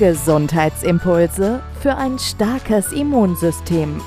Gesundheitsimpulse für ein starkes Immunsystem.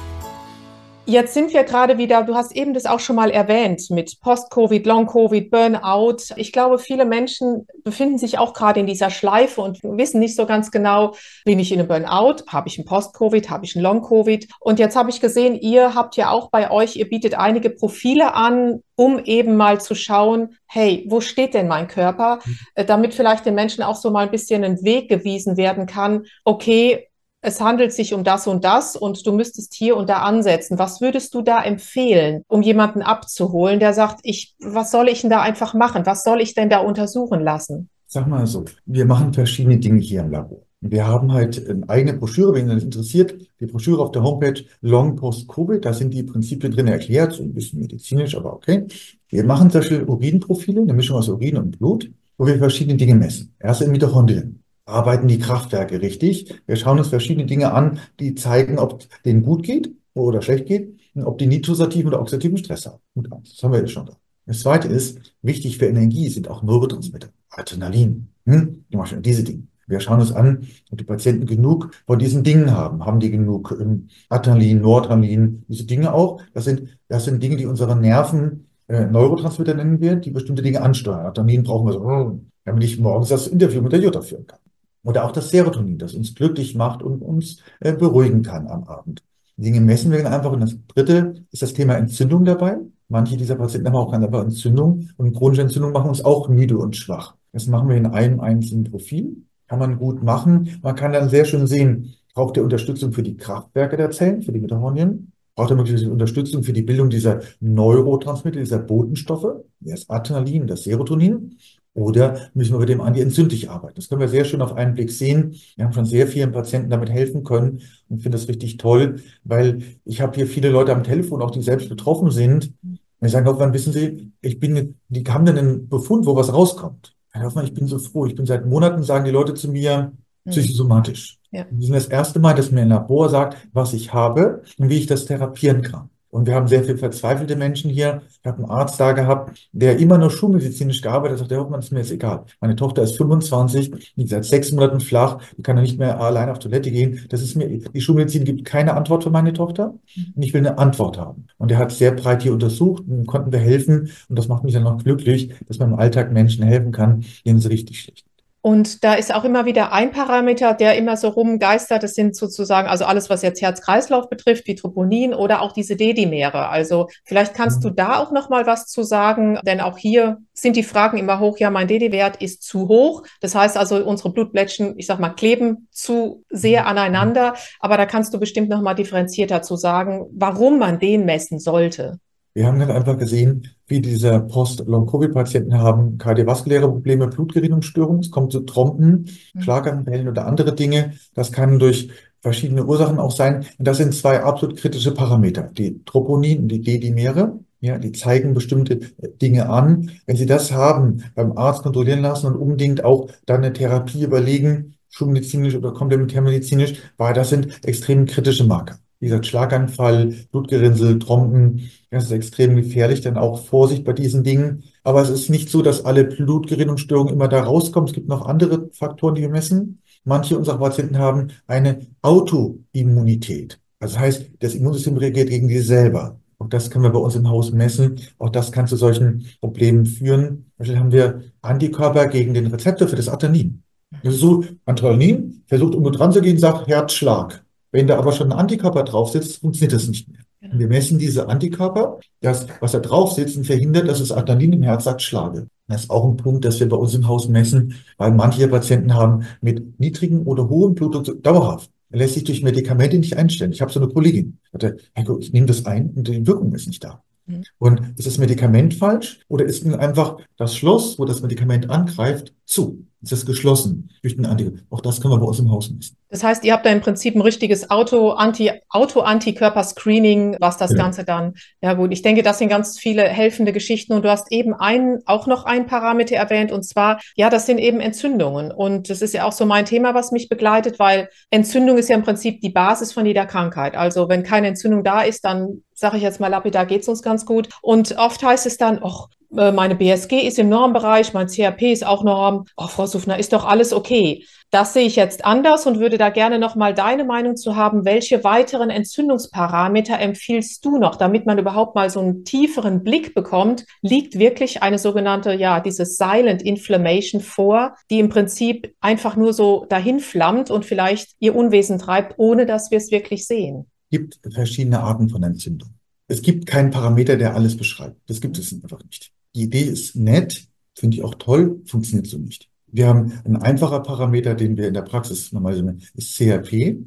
Jetzt sind wir gerade wieder, du hast eben das auch schon mal erwähnt, mit Post-Covid, Long-Covid, Burnout. Ich glaube, viele Menschen befinden sich auch gerade in dieser Schleife und wissen nicht so ganz genau, bin ich in einem Burnout, habe ich ein Post-Covid, habe ich ein Long-Covid. Und jetzt habe ich gesehen, ihr habt ja auch bei euch, ihr bietet einige Profile an, um eben mal zu schauen, hey, wo steht denn mein Körper, mhm. äh, damit vielleicht den Menschen auch so mal ein bisschen ein Weg gewiesen werden kann, okay, es handelt sich um das und das und du müsstest hier und da ansetzen. Was würdest du da empfehlen, um jemanden abzuholen, der sagt, ich, was soll ich denn da einfach machen? Was soll ich denn da untersuchen lassen? Sag mal so, wir machen verschiedene Dinge hier im Labor. Wir haben halt eine eigene Broschüre, wenn ihr das interessiert, die Broschüre auf der Homepage Long Post Covid, da sind die Prinzipien drin erklärt, so ein bisschen medizinisch, aber okay. Wir machen solche Urinprofile, eine Mischung aus Urin und Blut, wo wir verschiedene Dinge messen. Erst in Mitochondrien arbeiten die Kraftwerke richtig. Wir schauen uns verschiedene Dinge an, die zeigen, ob denen gut geht oder schlecht geht und ob die nitrosativen oder oxidativen Stress haben. Gut, das haben wir jetzt schon da. Das zweite ist, wichtig für Energie sind auch Neurotransmitter, Adrenalin, hm? diese Dinge. Wir schauen uns an, ob die Patienten genug von diesen Dingen haben. Haben die genug ähm, Adrenalin, Noradrenalin, diese Dinge auch? Das sind, das sind Dinge, die unsere Nerven äh, Neurotransmitter nennen wir, die bestimmte Dinge ansteuern. Adrenalin brauchen wir so, damit ich morgens das Interview mit der Jutta führen kann. Oder auch das Serotonin, das uns glücklich macht und uns äh, beruhigen kann am Abend. Dinge messen wir dann einfach. Und das dritte ist das Thema Entzündung dabei. Manche dieser Patienten haben auch einfach Entzündung und chronische Entzündung machen uns auch müde und schwach. Das machen wir in einem einzelnen Profil. Kann man gut machen. Man kann dann sehr schön sehen, braucht er Unterstützung für die Kraftwerke der Zellen, für die Mitochondrien? Braucht er möglicherweise Unterstützung für die Bildung dieser Neurotransmitter, dieser Botenstoffe, das Adrenalin, das Serotonin? Oder müssen wir mit dem anti-entzündlich arbeiten? Das können wir sehr schön auf einen Blick sehen. Wir haben schon sehr vielen Patienten damit helfen können und finde das richtig toll, weil ich habe hier viele Leute am Telefon, auch die selbst betroffen sind. Und ich sage, Hoffmann, wissen Sie, ich bin, die haben dann einen Befund, wo was rauskommt. Herr Hoffmann, ich bin so froh. Ich bin seit Monaten, sagen die Leute zu mir, mhm. psychosomatisch. Ja. Die sind das erste Mal, dass mir ein Labor sagt, was ich habe und wie ich das therapieren kann. Und wir haben sehr viel verzweifelte Menschen hier. Ich habe einen Arzt da gehabt, der immer nur schulmedizinisch gearbeitet hat. Sagt, der Hoffmann, ist mir jetzt egal. Meine Tochter ist 25, liegt seit sechs Monaten flach, die kann ja nicht mehr allein auf Toilette gehen. Das ist mir, die Schulmedizin gibt keine Antwort für meine Tochter. Und ich will eine Antwort haben. Und er hat sehr breit hier untersucht und konnten wir helfen. Und das macht mich dann noch glücklich, dass man im Alltag Menschen helfen kann, denen es richtig schlecht und da ist auch immer wieder ein Parameter, der immer so rumgeistert. Das sind sozusagen, also alles, was jetzt Herz-Kreislauf betrifft, wie Troponin oder auch diese Dedimere. Also vielleicht kannst du mhm. da auch noch mal was zu sagen, denn auch hier sind die Fragen immer hoch. Ja, mein DD-Wert ist zu hoch. Das heißt also, unsere Blutblättchen, ich sag mal, kleben zu sehr mhm. aneinander. Aber da kannst du bestimmt noch mal differenzierter zu sagen, warum man den messen sollte. Wir haben dann einfach gesehen, wie diese Post-Long-Covid-Patienten haben kardiovaskuläre Probleme, Blutgerinnungsstörungen, es kommt zu Trompen, mhm. Schlaganfällen oder andere Dinge. Das kann durch verschiedene Ursachen auch sein. Und das sind zwei absolut kritische Parameter. Die Troponin und die D-Dimere. Ja, die zeigen bestimmte Dinge an. Wenn Sie das haben, beim Arzt kontrollieren lassen und unbedingt auch dann eine Therapie überlegen, schulmedizinisch oder komplementärmedizinisch, weil das sind extrem kritische Marker wie gesagt, Schlaganfall, Blutgerinnsel, Trompen. Das ist extrem gefährlich, dann auch Vorsicht bei diesen Dingen. Aber es ist nicht so, dass alle Blutgerinnungsstörungen immer da rauskommen. Es gibt noch andere Faktoren, die wir messen. Manche unserer Patienten haben eine Autoimmunität. Also das heißt, das Immunsystem reagiert gegen die selber. Auch das können wir bei uns im Haus messen. Auch das kann zu solchen Problemen führen. Beispiel haben wir Antikörper gegen den Rezeptor für das Adrenalin. Das ist so, Adrenalin versucht um dran zu gehen, sagt Herzschlag. Wenn da aber schon ein Antikörper drauf sitzt, funktioniert das nicht mehr. Genau. Wir messen diese Antikörper, das, was da drauf sitzt, und verhindert, dass das Adrenalin im Herz sagt, schlage. Das ist auch ein Punkt, dass wir bei uns im Haus messen, weil manche Patienten haben mit niedrigem oder hohem Blutdruck dauerhaft. Er lässt sich durch Medikamente nicht einstellen. Ich habe so eine Kollegin, die sagte, Heiko, ich nehme das ein und die Wirkung ist nicht da. Mhm. Und ist das Medikament falsch oder ist nun einfach das Schloss, wo das Medikament angreift, zu? Ist das geschlossen durch den Antikörper? Auch das können wir bei uns im Haus messen. Das heißt, ihr habt da im Prinzip ein richtiges Auto-Anti, Auto-Antikörper-Screening, was das Genau. Ganze dann, ja gut, ich denke, das sind ganz viele helfende Geschichten und du hast eben einen, auch noch einen Parameter erwähnt und zwar, ja, das sind eben Entzündungen und das ist ja auch so mein Thema, was mich begleitet, weil Entzündung ist ja im Prinzip die Basis von jeder Krankheit. Also wenn keine Entzündung da ist, dann sage ich jetzt mal lapidar, geht es uns ganz gut und oft heißt es dann, ach, meine BSG ist im Normbereich, mein CRP ist auch Norm. Oh, Frau Suffner, ist doch alles okay. Das sehe ich jetzt anders und würde da gerne noch mal deine Meinung zu haben. Welche weiteren Entzündungsparameter empfiehlst du noch, damit man überhaupt mal so einen tieferen Blick bekommt? Liegt wirklich eine sogenannte, ja, diese Silent Inflammation vor, die im Prinzip einfach nur so dahin flammt und vielleicht ihr Unwesen treibt, ohne dass wir es wirklich sehen? gibt verschiedene Arten von Entzündung. Es gibt keinen Parameter, der alles beschreibt. Das gibt es einfach nicht. Die Idee ist nett, finde ich auch toll, funktioniert so nicht. Wir haben ein einfacher Parameter, den wir in der Praxis normalerweise nennen, ist CRP.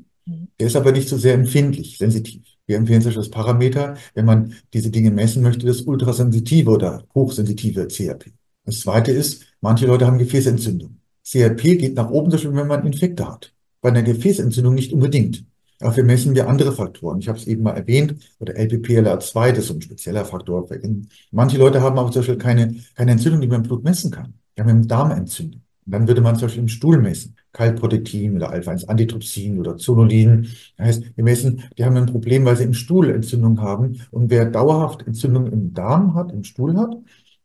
Der ist aber nicht so sehr empfindlich, sensitiv. Wir empfehlen zum Beispiel das Parameter, wenn man diese Dinge messen möchte, das ultrasensitive oder hochsensitive CRP. Das zweite ist, manche Leute haben Gefäßentzündung. CRP geht nach oben, zum Beispiel, wenn man Infekte hat. Bei einer Gefäßentzündung nicht unbedingt. Dafür messen wir andere Faktoren. Ich habe es eben mal erwähnt, oder LPPLA2, das ist so ein spezieller Faktor. Manche Leute haben aber zum Beispiel keine, keine Entzündung, die man im Blut messen kann. Die haben eine Darmentzündung. Und dann würde man zum Beispiel im Stuhl messen. Kaltprotektin oder Alpha-1-Antitrypsin oder Zonulin. Das heißt, wir messen, die haben ein Problem, weil sie im Stuhl Entzündung haben. Und wer dauerhaft Entzündung im Darm hat, im Stuhl hat,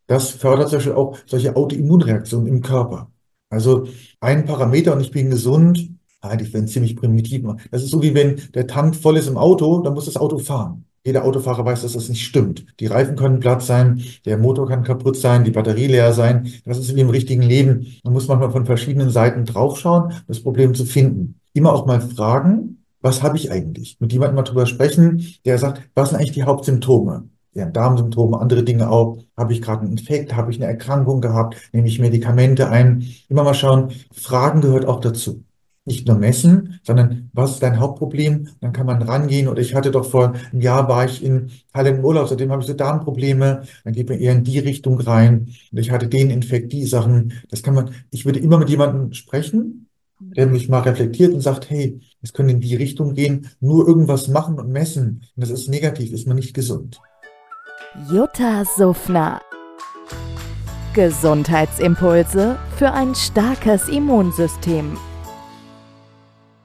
das fördert zum Beispiel auch solche Autoimmunreaktionen im Körper. Also ein Parameter und ich bin gesund, eigentlich wenn ziemlich primitiv machen. Das ist so wie wenn der Tank voll ist im Auto, dann muss das Auto fahren. Jeder Autofahrer weiß, dass das nicht stimmt. Die Reifen können platt sein, der Motor kann kaputt sein, die Batterie leer sein. Das ist wie im richtigen Leben. Man muss manchmal von verschiedenen Seiten draufschauen, um das Problem zu finden. Immer auch mal fragen, was habe ich eigentlich? Mit jemandem mal drüber sprechen, der sagt, was sind eigentlich die Hauptsymptome? Ja, Darmsymptome, andere Dinge auch. Habe ich gerade einen Infekt? Habe ich eine Erkrankung gehabt? Nehme ich Medikamente ein? Immer mal schauen. Fragen gehört auch dazu nicht nur messen, sondern was ist dein Hauptproblem? Dann kann man rangehen. Oder ich hatte doch vor einem Jahr war ich in Halle im Urlaub, seitdem habe ich so Darmprobleme. Dann geht man eher in die Richtung rein. Und ich hatte den Infekt, die Sachen. Das kann man, ich würde immer mit jemandem sprechen, der mich mal reflektiert und sagt, hey, es können in die Richtung gehen, nur irgendwas machen und messen. Und das ist negativ, ist man nicht gesund. Jutta Suffner. Gesundheitsimpulse für ein starkes Immunsystem.